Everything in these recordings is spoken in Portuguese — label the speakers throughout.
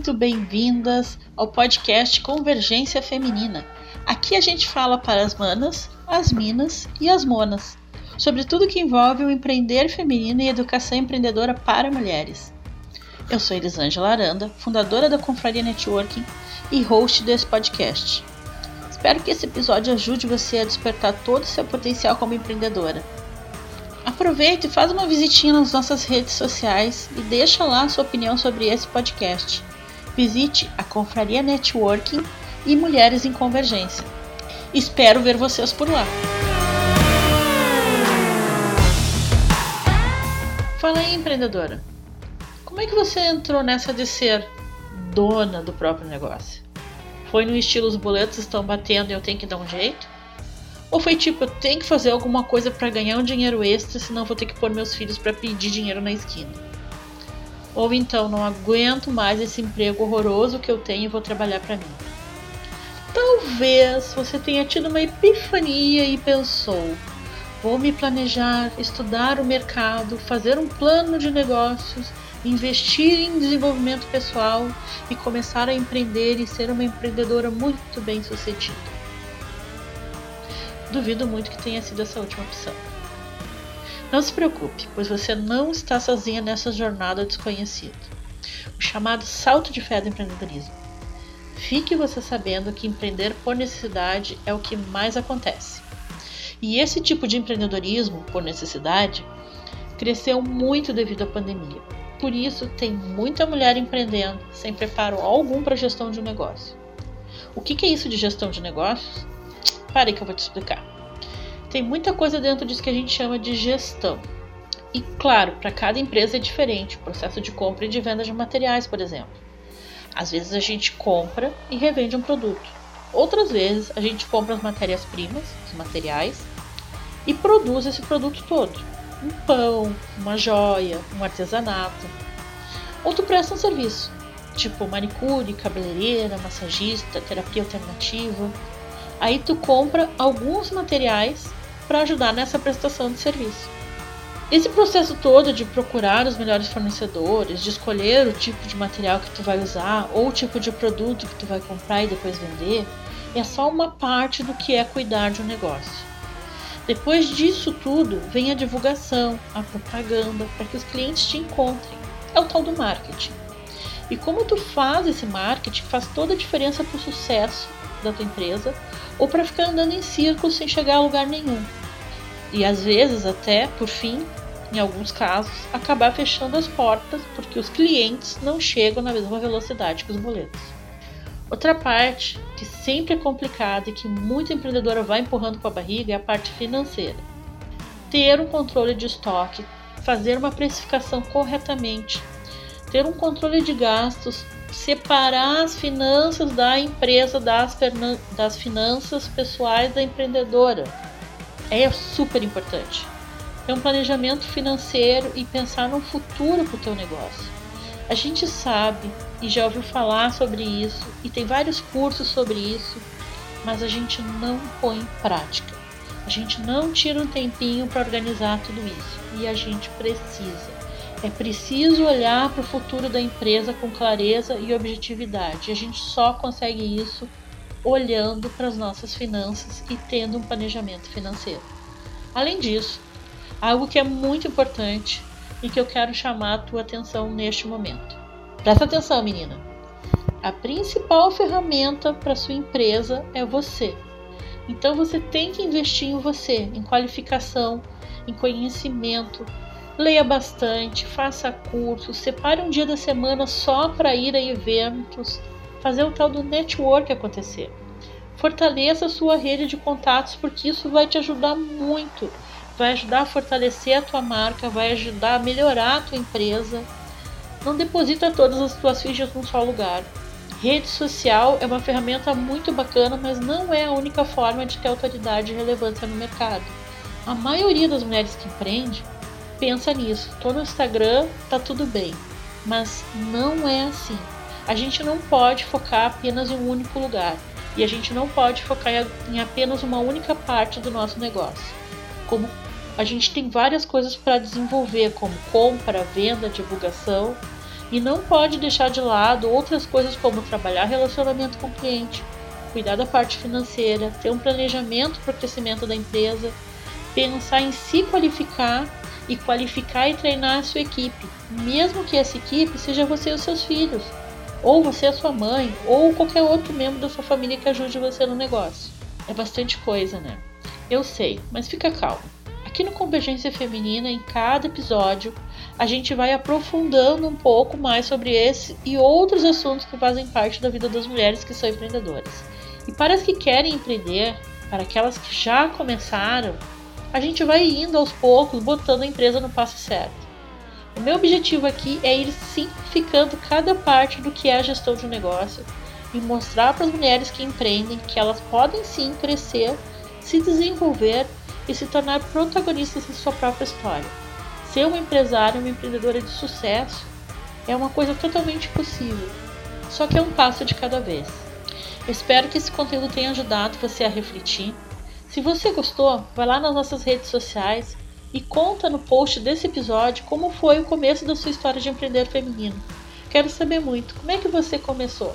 Speaker 1: muito bem-vindas ao podcast Convergência Feminina. Aqui a gente fala para as manas, as minas e as monas sobre tudo que envolve o empreender feminino e educação empreendedora para mulheres. Eu sou Elisângela Aranda, fundadora da Confraria Networking e host desse podcast. Espero que esse episódio ajude você a despertar todo o seu potencial como empreendedora. Aproveite e faz uma visitinha nas nossas redes sociais e deixa lá sua opinião sobre esse podcast. Visite a Confraria Networking e Mulheres em Convergência. Espero ver vocês por lá. Fala aí, empreendedora. Como é que você entrou nessa de ser dona do próprio negócio? Foi no estilo os boletos estão batendo e eu tenho que dar um jeito? Ou foi tipo, eu tenho que fazer alguma coisa para ganhar um dinheiro extra, senão vou ter que pôr meus filhos para pedir dinheiro na esquina? Ou então, não aguento mais esse emprego horroroso que eu tenho e vou trabalhar para mim. Talvez você tenha tido uma epifania e pensou: vou me planejar, estudar o mercado, fazer um plano de negócios, investir em desenvolvimento pessoal e começar a empreender e ser uma empreendedora muito bem sucedida. Duvido muito que tenha sido essa última opção. Não se preocupe, pois você não está sozinha nessa jornada desconhecida. O chamado salto de fé do empreendedorismo. Fique você sabendo que empreender por necessidade é o que mais acontece. E esse tipo de empreendedorismo por necessidade cresceu muito devido à pandemia. Por isso, tem muita mulher empreendendo sem preparo algum para a gestão de um negócio. O que é isso de gestão de negócios? Pare que eu vou te explicar. Tem muita coisa dentro disso que a gente chama de gestão. E claro, para cada empresa é diferente o processo de compra e de venda de materiais, por exemplo. Às vezes a gente compra e revende um produto. Outras vezes a gente compra as matérias-primas, os materiais, e produz esse produto todo. Um pão, uma joia, um artesanato. Ou tu presta um serviço, tipo manicure, cabeleireira, massagista, terapia alternativa, Aí tu compra alguns materiais para ajudar nessa prestação de serviço. Esse processo todo de procurar os melhores fornecedores, de escolher o tipo de material que tu vai usar ou o tipo de produto que tu vai comprar e depois vender, é só uma parte do que é cuidar de um negócio. Depois disso tudo, vem a divulgação, a propaganda, para que os clientes te encontrem. É o tal do marketing. E como tu faz esse marketing faz toda a diferença para o sucesso da tua empresa ou para ficar andando em círculos sem chegar a lugar nenhum. E às vezes, até, por fim, em alguns casos, acabar fechando as portas porque os clientes não chegam na mesma velocidade que os boletos. Outra parte que sempre é complicada e que muita empreendedora vai empurrando com a barriga é a parte financeira. Ter um controle de estoque, fazer uma precificação corretamente, ter um controle de gastos separar as finanças da empresa das, das finanças pessoais da empreendedora. É super importante. Ter um planejamento financeiro e pensar no futuro para o teu negócio. A gente sabe e já ouviu falar sobre isso e tem vários cursos sobre isso, mas a gente não põe em prática. A gente não tira um tempinho para organizar tudo isso e a gente precisa. É preciso olhar para o futuro da empresa com clareza e objetividade. A gente só consegue isso olhando para as nossas finanças e tendo um planejamento financeiro. Além disso, algo que é muito importante e que eu quero chamar a tua atenção neste momento. Presta atenção, menina. A principal ferramenta para sua empresa é você. Então você tem que investir em você, em qualificação, em conhecimento, Leia bastante, faça cursos, separe um dia da semana só para ir a eventos, fazer o tal do network acontecer. Fortaleça a sua rede de contatos porque isso vai te ajudar muito. Vai ajudar a fortalecer a tua marca, vai ajudar a melhorar a tua empresa. Não deposita todas as tuas fichas num só lugar. Rede social é uma ferramenta muito bacana, mas não é a única forma de ter autoridade e relevância no mercado. A maioria das mulheres que empreende pensa nisso. Tô no Instagram, tá tudo bem. Mas não é assim. A gente não pode focar apenas em um único lugar. E a gente não pode focar em apenas uma única parte do nosso negócio. Como a gente tem várias coisas para desenvolver, como compra, venda, divulgação. e não pode deixar de lado outras coisas como trabalhar relacionamento com o cliente, cuidar da parte financeira, ter um planejamento para o crescimento da empresa, pensar em se qualificar e qualificar e treinar a sua equipe, mesmo que essa equipe seja você e os seus filhos, ou você a sua mãe, ou qualquer outro membro da sua família que ajude você no negócio. É bastante coisa, né? Eu sei, mas fica calmo. Aqui no Convergência Feminina, em cada episódio, a gente vai aprofundando um pouco mais sobre esse e outros assuntos que fazem parte da vida das mulheres que são empreendedoras. E para as que querem empreender, para aquelas que já começaram, a gente vai indo aos poucos, botando a empresa no passo certo. O meu objetivo aqui é ir simplificando cada parte do que é a gestão de um negócio e mostrar para as mulheres que empreendem que elas podem sim crescer, se desenvolver e se tornar protagonistas da sua própria história. Ser uma empresária, uma empreendedora de sucesso é uma coisa totalmente possível, só que é um passo de cada vez. Eu espero que esse conteúdo tenha ajudado você a refletir. Se você gostou, vai lá nas nossas redes sociais e conta no post desse episódio como foi o começo da sua história de empreender feminino. Quero saber muito, como é que você começou?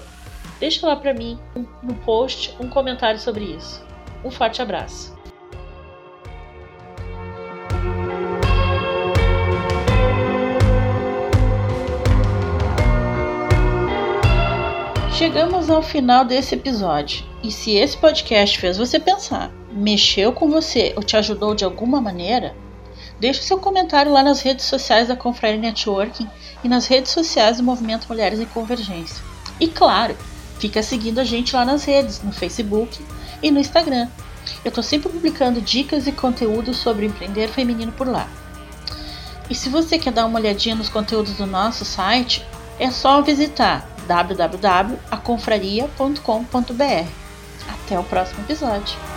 Speaker 1: Deixa lá para mim no post um comentário sobre isso. Um forte abraço. Chegamos ao final desse episódio. E se esse podcast fez você pensar, mexeu com você ou te ajudou de alguma maneira, deixe seu comentário lá nas redes sociais da Confraria Networking e nas redes sociais do Movimento Mulheres em Convergência. E claro, fica seguindo a gente lá nas redes, no Facebook e no Instagram. Eu estou sempre publicando dicas e conteúdos sobre empreender feminino por lá. E se você quer dar uma olhadinha nos conteúdos do nosso site, é só visitar www.aconfraria.com.br. Até o próximo episódio.